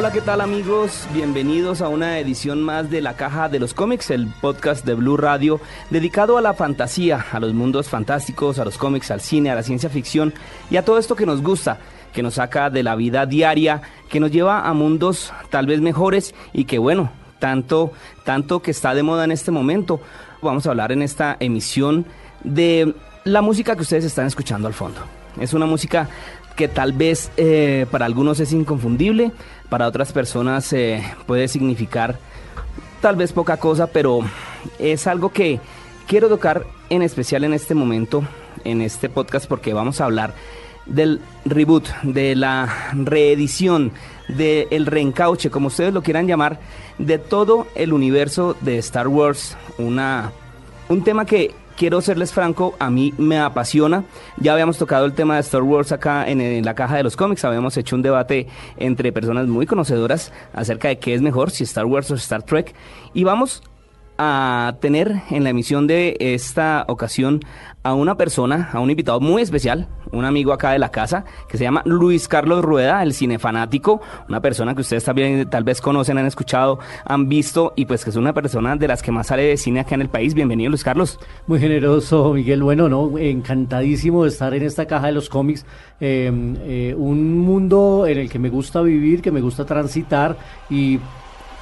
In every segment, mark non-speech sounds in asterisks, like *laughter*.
Hola, ¿qué tal amigos? Bienvenidos a una edición más de La Caja de los Cómics, el podcast de Blue Radio dedicado a la fantasía, a los mundos fantásticos, a los cómics, al cine, a la ciencia ficción y a todo esto que nos gusta, que nos saca de la vida diaria, que nos lleva a mundos tal vez mejores y que bueno, tanto, tanto que está de moda en este momento. Vamos a hablar en esta emisión de la música que ustedes están escuchando al fondo. Es una música que tal vez eh, para algunos es inconfundible, para otras personas eh, puede significar tal vez poca cosa, pero es algo que quiero tocar en especial en este momento, en este podcast, porque vamos a hablar del reboot, de la reedición, del reencauche, como ustedes lo quieran llamar, de todo el universo de Star Wars, una, un tema que quiero serles franco, a mí me apasiona. Ya habíamos tocado el tema de Star Wars acá en, en, la caja de los cómics, habíamos hecho un debate entre personas muy conocedoras acerca de qué es mejor, si Star Wars o Star Trek. Y vamos a tener en la emisión de esta ocasión a una persona, a un invitado muy especial, un amigo acá de la casa, que se llama Luis Carlos Rueda, el cinefanático, una persona que ustedes también tal vez conocen, han escuchado, han visto y pues que es una persona de las que más sale de cine acá en el país. Bienvenido Luis Carlos. Muy generoso Miguel, bueno, no, encantadísimo de estar en esta caja de los cómics, eh, eh, un mundo en el que me gusta vivir, que me gusta transitar y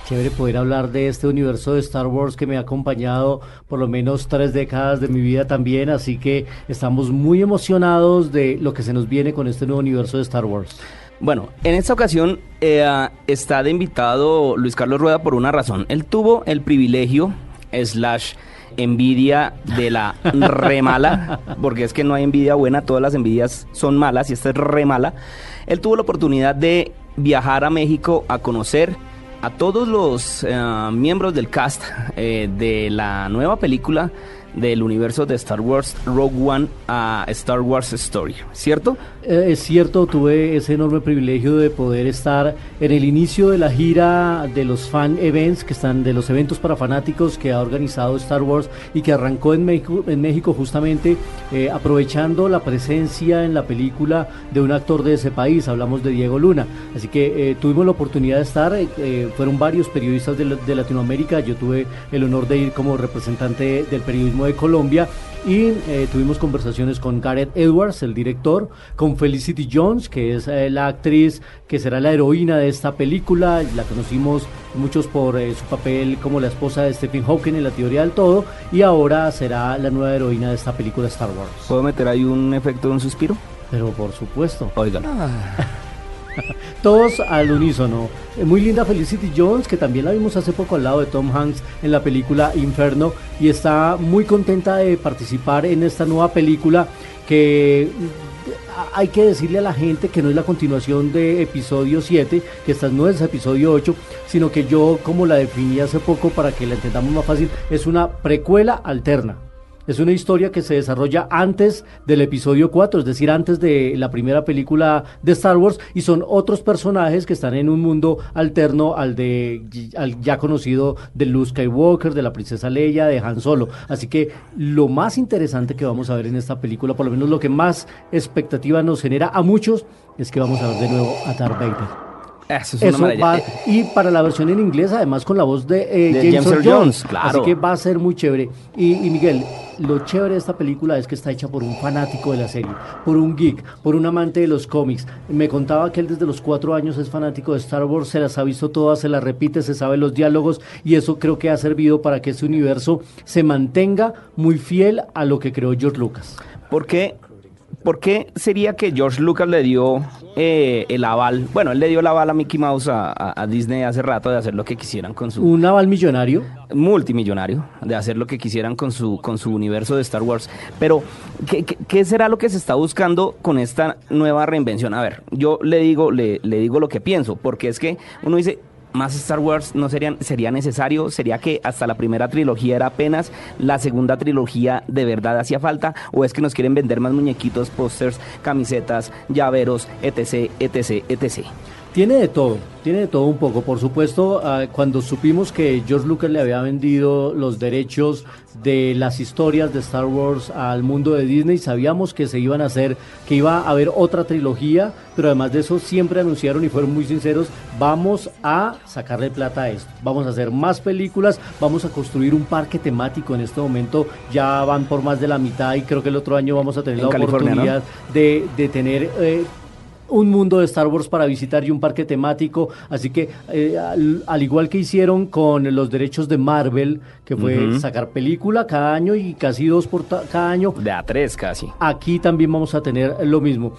chévere poder hablar de este universo de Star Wars que me ha acompañado por lo menos tres décadas de mi vida también, así que estamos muy emocionados de lo que se nos viene con este nuevo universo de Star Wars. Bueno, en esta ocasión eh, está de invitado Luis Carlos Rueda por una razón. Él tuvo el privilegio, slash envidia de la re mala, *laughs* porque es que no hay envidia buena, todas las envidias son malas y esta es re mala. Él tuvo la oportunidad de viajar a México a conocer a todos los uh, miembros del cast eh, de la nueva película del universo de Star Wars Rogue One a Star Wars Story, ¿cierto? Eh, es cierto, tuve ese enorme privilegio de poder estar en el inicio de la gira de los fan events, que están de los eventos para fanáticos que ha organizado Star Wars y que arrancó en México, en México justamente eh, aprovechando la presencia en la película de un actor de ese país, hablamos de Diego Luna. Así que eh, tuvimos la oportunidad de estar, fueron varios periodistas de Latinoamérica, yo tuve el honor de ir como representante del periodismo de Colombia y eh, tuvimos conversaciones con Gareth Edwards, el director, con Felicity Jones, que es eh, la actriz que será la heroína de esta película, la conocimos muchos por eh, su papel como la esposa de Stephen Hawking en la teoría del todo, y ahora será la nueva heroína de esta película Star Wars. ¿Puedo meter ahí un efecto de un suspiro? Pero por supuesto. Oigan. *laughs* *laughs* Todos al unísono. Muy linda Felicity Jones, que también la vimos hace poco al lado de Tom Hanks en la película Inferno, y está muy contenta de participar en esta nueva película que hay que decirle a la gente que no es la continuación de episodio 7, que esta no es episodio 8, sino que yo, como la definí hace poco para que la entendamos más fácil, es una precuela alterna. Es una historia que se desarrolla antes del episodio 4, es decir, antes de la primera película de Star Wars, y son otros personajes que están en un mundo alterno al de al ya conocido de Luke Skywalker, de la princesa Leia, de Han Solo. Así que lo más interesante que vamos a ver en esta película, por lo menos lo que más expectativa nos genera a muchos, es que vamos a ver de nuevo a Darth Vader. Eso es Eso va, Eh, y para la versión en inglés, además con la voz de, eh, De James, James Jones. Jones, claro. Así que va a ser muy chévere. Y, y Miguel, lo chévere de esta película es que está hecha por un fanático de la serie, por un geek, por un amante de los cómics. Me contaba que él desde los cuatro años es fanático de Star Wars, se las ha visto todas, se las repite, se sabe los diálogos y eso creo que ha servido para que este universo se mantenga muy fiel a lo que creó George Lucas. ¿Por qué, por qué sería que George Lucas le dio eh, el aval? Bueno, él le dio el aval a Mickey Mouse a, a- a Disney hace rato de hacer lo que quisieran con su Un aval millonario. multimillonario, de hacer lo que quisieran con su, con su universo de Star Wars. Pero, ¿qué, qué, qué será lo que se está buscando con esta nueva reinvención? A ver, yo le digo, le, le digo lo que pienso, porque es que uno dice, más Star Wars no sería, sería necesario, sería que hasta la primera trilogía era apenas, la segunda trilogía de verdad hacía falta, o es que nos quieren vender más muñequitos, pósters, camisetas, llaveros, etc, etc, etc. Tiene de todo, tiene de todo un poco. Por supuesto, ah, cuando supimos que George Lucas le había vendido los derechos de las historias de Star Wars al mundo de Disney, sabíamos que se iban a hacer, que iba a haber otra trilogía, pero además de eso siempre anunciaron y fueron muy sinceros, vamos a sacarle plata a esto, vamos a hacer más películas, vamos a construir un parque temático en este momento, ya van por más de la mitad y creo que el otro año vamos a tener En la California, ¿no? oportunidad de, de tener... eh, un mundo de Star Wars para visitar y un parque temático. Así que, eh, al, al igual que hicieron con los derechos de Marvel, que fue sacar película cada año y casi dos por cada año, De a tres casi. aquí también vamos a tener lo mismo.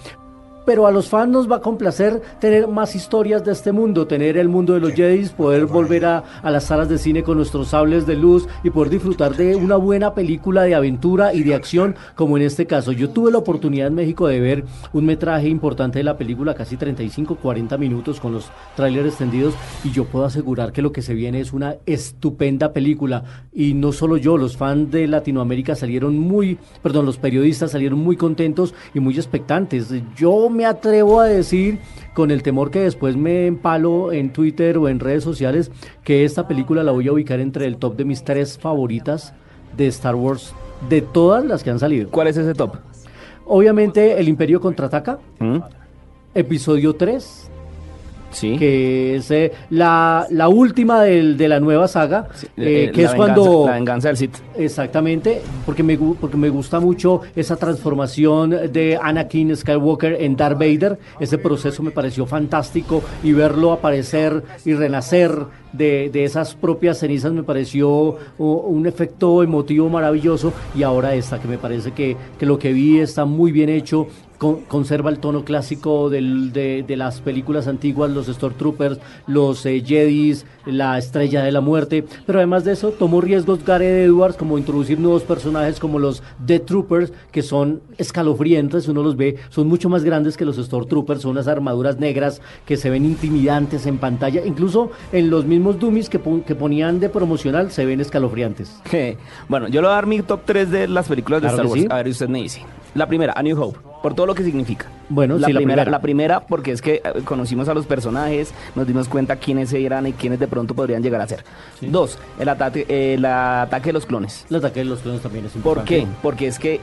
Pero a los fans nos va a complacer tener más historias de este mundo, tener el mundo de los Jedi, poder volver a, a las salas de cine con nuestros sables de luz y poder disfrutar de una buena película de aventura y de acción, como en este caso. Yo tuve la oportunidad en México de ver un metraje importante de la película, casi 35, 40 minutos con los trailers extendidos, y yo puedo asegurar que lo que se viene es una estupenda película. Y no solo yo, los fans de Latinoamérica salieron muy, perdón, los periodistas salieron muy contentos y muy expectantes. Yo me atrevo a decir, con el temor que después me empalo en Twitter o en redes sociales, que esta película la voy a ubicar entre el top de mis tres favoritas de Star Wars, de todas las que han salido. ¿Cuál es ese top? Obviamente, El Imperio contraataca, ¿Mm? episodio 3, Sí. que es eh, la, la última del- de la nueva saga, eh, Eh, que es venganza- cuando... La venganza del Sith. Exactamente, porque me, porque me gusta mucho esa transformación de Anakin Skywalker en Darth Vader. Ese proceso me pareció fantástico y verlo aparecer y renacer de, de esas propias cenizas me pareció un efecto emotivo maravilloso. Y ahora esta, que me parece que, que lo que vi está muy bien hecho. Con- conserva el tono clásico del- de, de las películas antiguas, los Stormtroopers, los eh, Jedis, la Estrella de la Muerte, pero además de eso tomó riesgos Gareth Edwards como introducir nuevos personajes como los Death Troopers, que son escalofriantes, uno los ve, son mucho más grandes que los Stormtroopers, son unas armaduras negras que se ven intimidantes en pantalla, incluso en los mismos dummies que, pon- que ponían de promocional se ven escalofriantes. *laughs* Bueno, yo le voy a dar mi top 3 de las películas de Claro Star Wars. sí. A ver, usted me dice. La primera, A New Hope, por todo lo que significa. Bueno, la sí, la primera, primera. La primera, porque es que eh, conocimos a los personajes, nos dimos cuenta quiénes eran y quiénes de pronto podrían llegar a ser. Dos, el ataque, el ataque de los clones. El ataque de los clones también es ¿Por importante. qué? Porque es que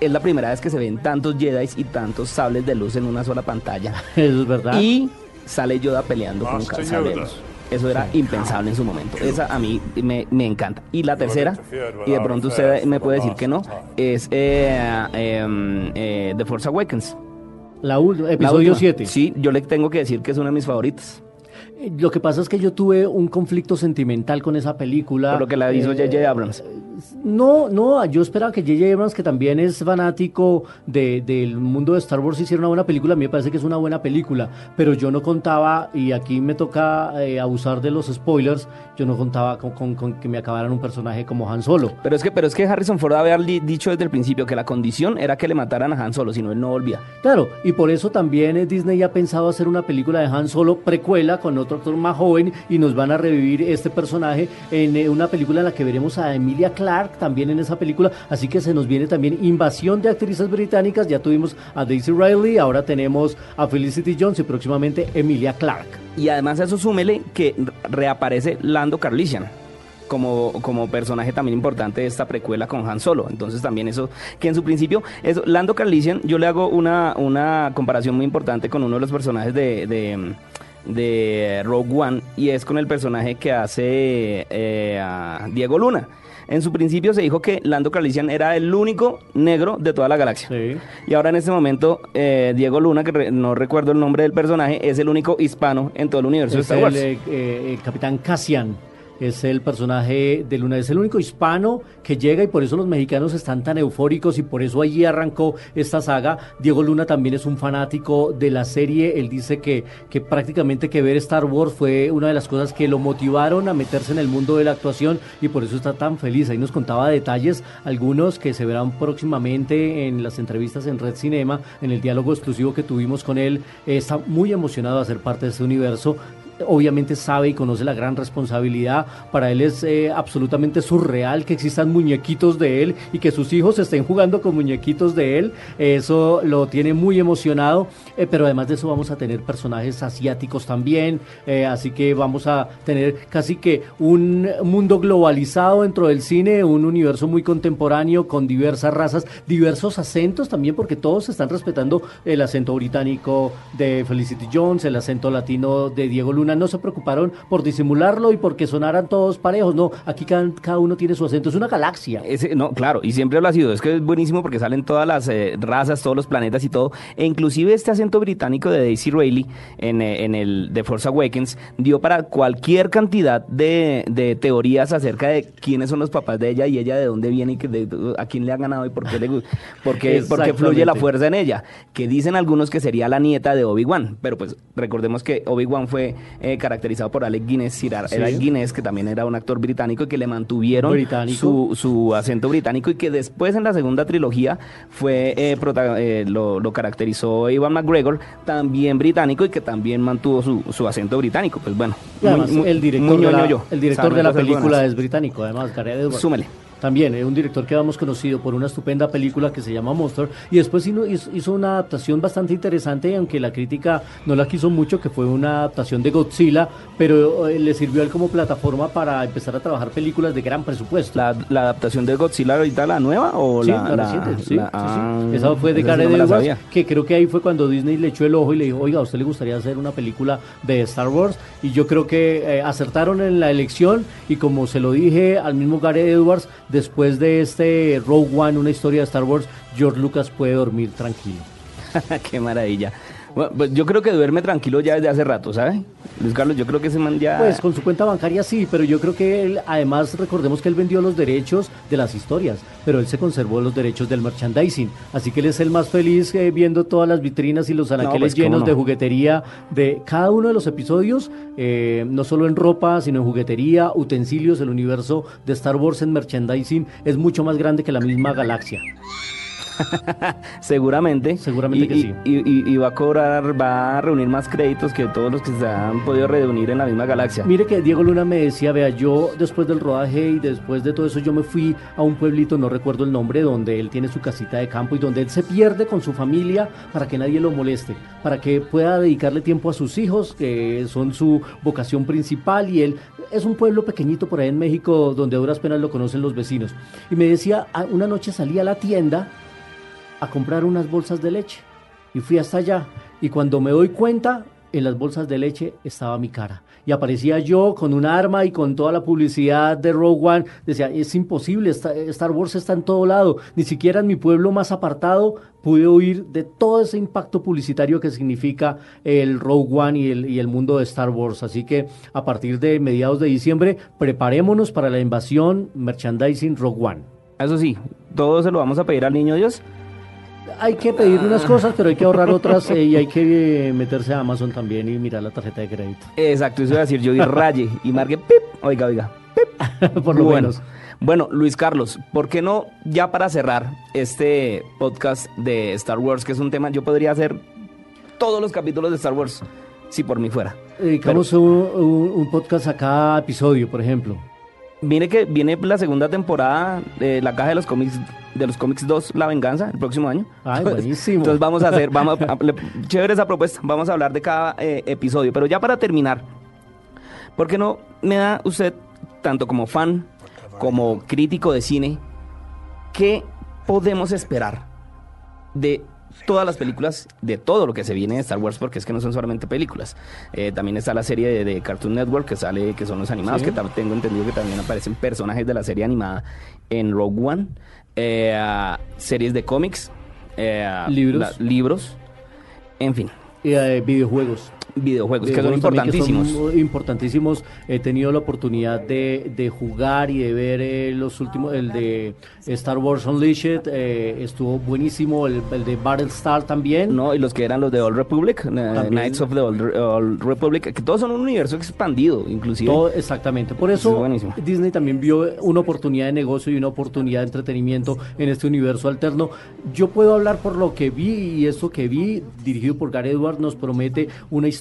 es la primera vez que se ven tantos Jedi y tantos sables de luz en una sola pantalla. *laughs* Eso es verdad. Y sale Yoda peleando con Master. Eso era impensable en su momento. Esa a mí me, me encanta. Y la tercera, y de pronto usted me puede decir que no, es eh, em, eh, The Force Awakens. La La episodio última. 7. Sí, yo le tengo que decir que es una de mis favoritas. Eh, Lo que pasa es que yo tuve un conflicto sentimental con esa película. Por lo que la hizo Eh, J.J. Abrams. No, no, yo esperaba que J.J. Abrams, que también es fanático de- del mundo de Star Wars, hiciera una buena película. A mí me parece que es una buena película, pero yo no contaba, y aquí me toca eh, abusar de los spoilers, yo no contaba con, con- con que me acabaran un personaje como Han Solo. Pero es que, pero es que Harrison Ford había dicho desde el principio que la condición era que le mataran a Han Solo, si no él no volvía. Claro, y por eso también eh, Disney ha pensado hacer una película de Han Solo precuela con otro actor más joven y nos van a revivir este personaje en eh, una película en la que veremos a Emilia Clarke también en esa película, así que se nos viene también invasión de actrices británicas, ya tuvimos a Daisy Riley, ahora tenemos a Felicity Jones y próximamente Emilia Clarke. Y además eso súmele que re- reaparece Lando Carlisian como, como personaje también importante de esta precuela con Han Solo. Entonces también eso, que en su principio, eso, Lando Carlisian, yo le hago una, una comparación muy importante con uno de los personajes de, de Rogue One y es con el personaje que hace eh, a Diego Luna. En su principio se dijo que Lando Calrissian era el único negro de toda la galaxia. Sí. Y ahora en este momento eh, Diego Luna, que re- no recuerdo el nombre del personaje, es el único hispano en todo el universo de Star el Wars. eh, eh, el capitán Cassian. Es el personaje de Luna, es el único hispano que llega y por eso los mexicanos están tan eufóricos y por eso allí arrancó esta saga. Diego Luna también es un fanático de la serie. Él dice que, que prácticamente que ver Star Wars fue una de las cosas que lo motivaron a meterse en el mundo de la actuación y por eso está tan feliz. Ahí nos contaba detalles, algunos que se verán próximamente en las entrevistas en Red Cinema, en el diálogo exclusivo que tuvimos con él. Está muy emocionado de ser parte de este universo obviamente sabe y conoce la gran responsabilidad. Para él es eh, absolutamente surreal que existan muñequitos de él y que sus hijos estén jugando con muñequitos de él. Eso lo tiene muy emocionado. eh, pero además de eso vamos a tener personajes asiáticos también. eh, así que vamos a tener casi que un mundo globalizado dentro del cine, un universo muy contemporáneo con diversas razas, diversos acentos también, porque todos están respetando el acento británico de Felicity Jones, el acento latino de Diego Luna. No se preocuparon por disimularlo y porque sonaran todos parejos. No, aquí cada, cada uno tiene su acento. Es una galaxia. Ese, no, claro, y siempre lo ha sido. Es que es buenísimo porque salen todas las eh, razas, todos los planetas y todo. E inclusive este acento británico de Daisy en, eh, en el The Force Awakens dio para cualquier cantidad de, de teorías acerca de quiénes son los papás de ella y ella de dónde viene y que de- a quién le ha ganado y por qué, le, gu- por qué, por qué fluye la fuerza en ella. Que dicen algunos que sería la nieta de Obi-Wan. Pero pues recordemos que Obi-Wan fue eh, caracterizado por Alec Guinness, Sir Sí. Alec Guinness, que también era un actor británico y que le mantuvieron su, su acento británico y que después en la segunda trilogía fue eh, eh, lo, lo caracterizó Ivan McGregor, también británico y que también mantuvo su, su acento británico. Pues bueno, Y además, muy- muy- el director, muy de la, yo. el director de la película buenas. es británico, además. Súmele. También, es un director que habíamos conocido por una estupenda película que se llama Monster y después hizo, una adaptación bastante interesante, aunque la crítica no la quiso mucho, que fue una adaptación de Godzilla, pero eh, le sirvió a él como plataforma para empezar a trabajar películas de gran presupuesto. La, la adaptación de Godzilla ahorita, la nueva o Sí, la, la, reciente, sí, la- sí, ah. Esa fue de Gareth no la Edwards, que creo que ahí fue cuando Disney le echó el ojo y le dijo, oiga, ¿a usted le gustaría hacer una película de Star Wars? Y yo creo que eh, acertaron en la elección y como se lo dije al mismo Gareth Edwards, después de este Rogue One, una historia de Star Wars, George Lucas puede dormir tranquilo. *laughs* Qué maravilla. Bueno, pues yo creo que duerme tranquilo ya desde hace rato, ¿sabe? Luis Carlos, yo creo que ese man ya... Pues con su cuenta bancaria sí, pero yo creo que él, además recordemos que él vendió los derechos de las historias, pero él se conservó los derechos del merchandising, así que él es el más feliz eh, viendo todas las vitrinas y los anaqueles pues, cómo llenos no. de juguetería de cada uno de los episodios, eh, no solo en ropa, sino en juguetería, utensilios, el universo de Star Wars en merchandising es mucho más grande que la misma galaxia. *laughs* Seguramente. Seguramente Y- que y- sí. Y, y- y va a cobrar, va a reunir más créditos que todos los que se han podido reunir en la misma galaxia. Mire que Diego Luna me decía, vea, yo después del rodaje y después de todo eso, yo me fui a un pueblito, no recuerdo el nombre, donde él tiene su casita de campo y donde él se pierde con su familia para que nadie lo moleste, para que pueda dedicarle tiempo a sus hijos, que son su vocación principal y él es un pueblo pequeñito por ahí en México donde a duras penas lo conocen los vecinos. Y me decía, "Ah, una noche salí a la tienda a comprar unas bolsas de leche. Y fui hasta allá. Y cuando me doy cuenta, en las bolsas de leche estaba mi cara. Y aparecía yo con un arma y con toda la publicidad de Rogue One. Decía, es imposible, Star Wars está en todo lado. Ni siquiera en mi pueblo más apartado pude oír de todo ese impacto publicitario que significa el Rogue One y el, y el mundo de Star Wars. Así que a partir de mediados de diciembre, preparémonos para la invasión merchandising Rogue One. Eso sí, todo se lo vamos a pedir al niño Dios. Hay que pedir unas cosas, pero hay que ahorrar otras eh, y hay que eh, meterse a Amazon también y mirar la tarjeta de crédito. Exacto, eso iba a decir yo, y raye y marque pip. Oiga, oiga. *laughs* Por lo bueno, menos. Bueno, Luis Carlos, ¿por qué no, ya para cerrar este podcast de Star Wars, que es un tema, yo podría hacer todos los capítulos de Star Wars, si por mí fuera. Dedicamos un, un- un podcast a cada episodio, por ejemplo. Mire que viene la segunda temporada de la caja de los cómics de los cómics 2 La Venganza el próximo año. Ay, buenísimo. Entonces vamos a hacer, *laughs* vamos a, chévere esa propuesta, vamos a hablar de cada eh, episodio, pero ya para terminar, ¿por qué no me da usted tanto como fan como crítico de cine qué podemos esperar de todas las películas de todo lo que se viene de Star Wars, porque es que no son solamente películas. Eh, también está la serie de, de Cartoon Network que sale, que son los animados, Sí. que tengo entendido que también aparecen personajes de la serie animada en Rogue One, eh, ah, series de cómics, eh, ah, Libros. la- libros, en fin, Y, eh, videojuegos. Videojuegos que son también que son importantísimos. importantísimos. He tenido la oportunidad de, de jugar y de ver eh, los últimos, el de Star Wars Unleashed, eh, estuvo buenísimo, el, el de Battlestar también. No, y los que eran los de Old Republic, eh, También. Knights of the Old, Old Republic, que todos son un universo expandido, inclusive. Todo, exactamente. Por Eso eso es. Disney también vio una oportunidad de negocio y una oportunidad de entretenimiento en este universo alterno. Yo puedo hablar por lo que vi y esto que vi, dirigido por Gary Edwards, nos promete una historia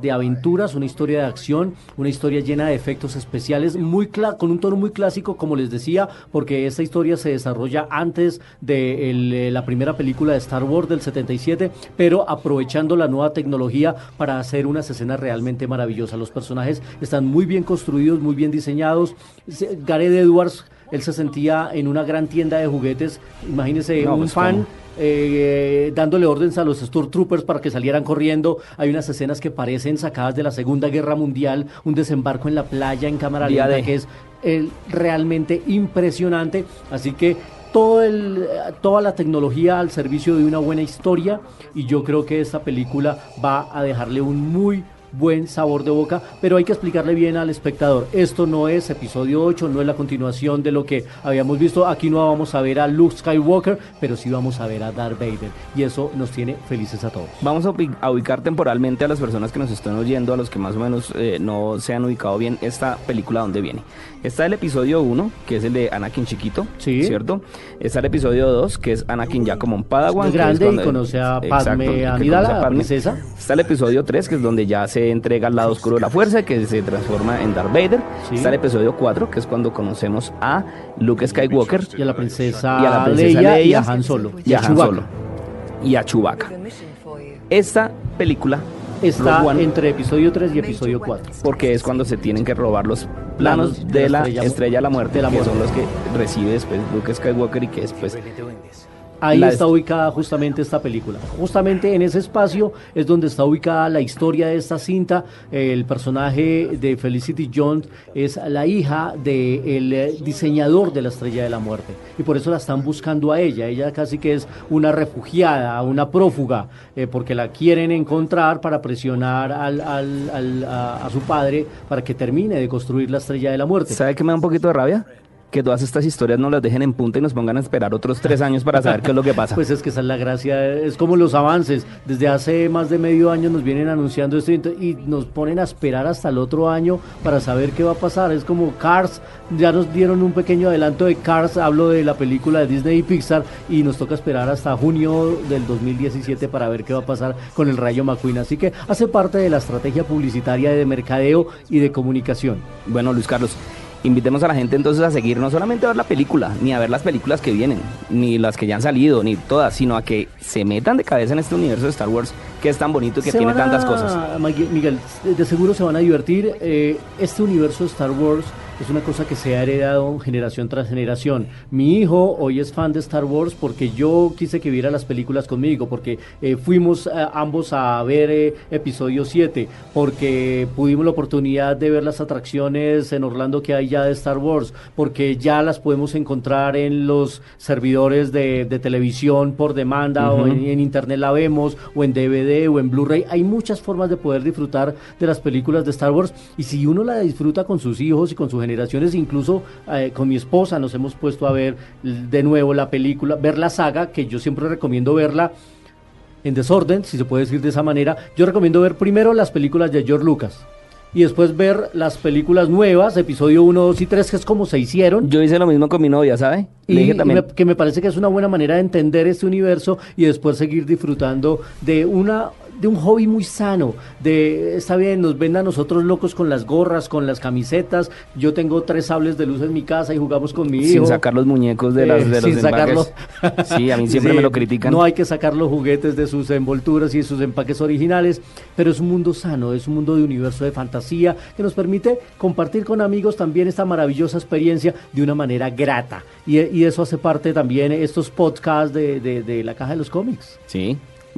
de aventuras, una historia de acción, una historia llena de efectos especiales, muy con un tono muy clásico, como les decía, porque esta historia se desarrolla antes de eh, la primera película de Star Wars del 77, pero aprovechando la nueva tecnología para hacer unas escenas realmente maravillosas. Los personajes están muy bien construidos, muy bien diseñados. Se- Gareth Edwards, él se sentía en una gran tienda de juguetes. Imagínese No, un pues, fan. ¿cómo? eh, dándole órdenes a los Stormtroopers para que salieran corriendo. Hay unas escenas que parecen sacadas de la Segunda Guerra Mundial, un desembarco en la playa en cámara Día lenta de- que es eh, realmente impresionante. Así que todo el, toda la tecnología al servicio de una buena historia y yo creo que esta película va a dejarle un muy buen sabor de boca, pero hay que explicarle bien al espectador. Esto no es episodio 8, no es la continuación de lo que habíamos visto. Aquí no vamos a ver a Luke Skywalker, pero sí vamos a ver a Darth Vader. Y eso nos tiene felices a todos. Vamos a, ubi- a ubicar temporalmente a las personas que nos están oyendo, a los que más o menos eh, no se han ubicado bien esta película donde viene. Está el episodio 1, que es el de Anakin chiquito, Sí. ¿cierto? Está el episodio 2, que es Anakin ya como un Padawan. Es que es grande y conoce a Exacto, Padme Amidala, conoce a la Padme. princesa. Está el episodio 3, que es donde ya se entrega al lado oscuro de la fuerza, que se transforma en Darth Vader. Sí. Está el episodio 4, que es cuando conocemos a Luke Skywalker Y a la princesa, y a la princesa Leia, y a Han Solo. y a Han Chewbacca. Solo y a Chewbacca. Esta película Está One, entre episodio 3 y episodio 4. porque es cuando se tienen que robar los planos de la estrella, de la muerte, de la que son los que recibe después Luke Skywalker y que después Ahí La está est- ubicada justamente esta película. Justamente en ese espacio es donde está ubicada la historia de esta cinta. El personaje de Felicity Jones es la hija del diseñador de la Estrella de la Muerte. Y por eso la están buscando a ella. Ella casi que es una refugiada, una prófuga, eh, porque la quieren encontrar para presionar al- al- al- a, a su padre para que termine de construir la Estrella de la Muerte. ¿Sabe qué me da un poquito de rabia? Que todas estas historias no las dejen en punta y nos pongan a esperar otros tres años para saber qué es lo que pasa. *laughs* Pues es que esa es la gracia, es como los avances. Desde hace más de medio año nos vienen anunciando esto y nos ponen a esperar hasta el otro año para saber qué va a pasar. Es como Cars, ya nos dieron un pequeño adelanto de Cars, hablo de la película de Disney y Pixar, y nos toca esperar hasta junio del 2017 para ver qué va a pasar con el Rayo McQueen. Así que hace parte de la estrategia publicitaria de mercadeo y de comunicación. Bueno, Luis Carlos, invitemos a la gente entonces a seguir no solamente a ver la película, ni a ver las películas que vienen, ni las que ya han salido, ni todas, sino a que se metan de cabeza en este universo de Star Wars que es tan bonito y que Se tiene a- tantas cosas. Miguel, Miguel, de seguro se van a divertir. Eh, este universo de Star Wars es una cosa que se ha heredado generación tras generación. Mi hijo hoy es fan de Star Wars porque yo quise que viera las películas conmigo, porque eh, fuimos eh, ambos a ver eh, episodio 7, porque pudimos la oportunidad de ver las atracciones en Orlando que hay ya de Star Wars, porque ya las podemos encontrar en los servidores de, de televisión por demanda o en, en internet la vemos, o en DVD o en Blu-ray. Hay muchas formas de poder disfrutar de las películas de Star Wars y si uno la disfruta con sus hijos y con sus generaciones, incluso eh, con mi esposa nos hemos puesto a ver de nuevo la película, ver la saga, que yo siempre recomiendo verla en desorden, si se puede decir de esa manera. Yo recomiendo ver primero las películas de George Lucas y después ver las películas nuevas, episodio 1, 2 y 3, que es como se hicieron. Yo hice lo mismo con mi novia, ¿sabe? Y, dije y también, me- que me parece que es una buena manera de entender este universo y después seguir disfrutando de una de un hobby muy sano, de, está bien, nos ven a nosotros locos con las gorras, con las camisetas, yo tengo tres sables de luz en mi casa y jugamos con mi hijo. Sin sacar los muñecos de, las, Eh, de los sin sacarlo. Sí, a mí siempre Sí, me lo critican. No hay que sacar los juguetes de sus envolturas y de sus empaques originales, pero es un mundo sano, es un mundo de universo de fantasía que nos permite compartir con amigos también esta maravillosa experiencia de una manera grata. Y, y eso hace parte también estos podcasts de, de- de la caja de los cómics. Sí.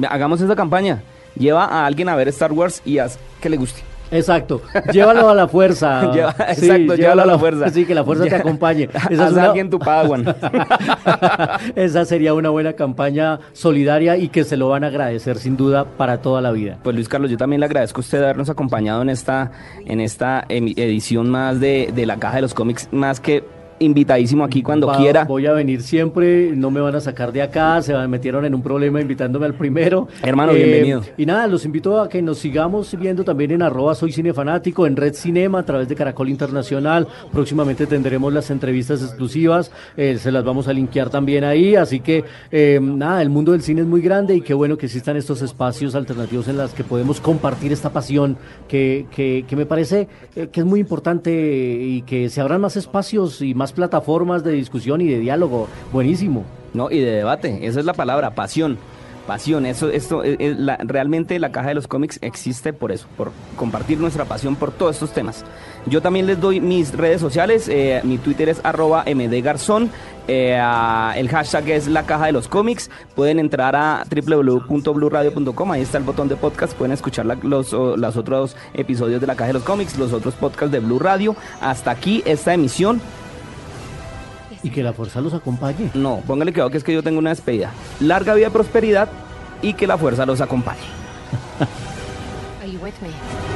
Hagamos esa campaña. Lleva a alguien a ver Star Wars y haz que le guste. Exacto, llévalo a la fuerza. *laughs* Lleva- Sí, exacto, llévalo a la fuerza. Sí, que la fuerza te acompañe. *laughs* Esa es Haz a una- alguien tu padawan. *laughs* Esa sería una buena campaña solidaria y que se lo van a agradecer sin duda para toda la vida. Pues Luis Carlos, yo también le agradezco a usted habernos acompañado en esta, en esta edición más de, de la caja de los cómics, más que invitadísimo aquí cuando Va- quiera. Voy a venir siempre, no me van a sacar de acá, se metieron en un problema invitándome al primero. Eh, Hermano, bienvenido. Y nada, los invito a que nos sigamos viendo también en arroba soy cinefanático, en Red Cinema, a través de Caracol Internacional. Próximamente tendremos las entrevistas exclusivas, eh, se las vamos a linkear también ahí. Así que eh, nada, el mundo del cine es muy grande y qué bueno que existan estos espacios alternativos en los que podemos compartir esta pasión que, que, que me parece eh, que es muy importante y que se abran más espacios y más plataformas de discusión y de diálogo. Buenísimo. No, y de debate, esa es la palabra, pasión. Pasión, eso, esto, es- es la- realmente la caja de los cómics existe por eso, por compartir nuestra pasión por todos estos temas. Yo también les doy mis redes sociales, eh, mi Twitter es arroba mdgarzón, eh, el hashtag es la caja de los cómics, pueden entrar a www.bluradio.com, ahí está el botón de podcast, pueden escuchar la- los, los otros episodios de la caja de los cómics, los otros podcasts de Blue Radio. Hasta aquí esta emisión, Y que la fuerza los acompañe. no, póngale cuidado que es que yo tengo una despedida. Larga vida prosperidad y que la fuerza los acompañe. Are you with me?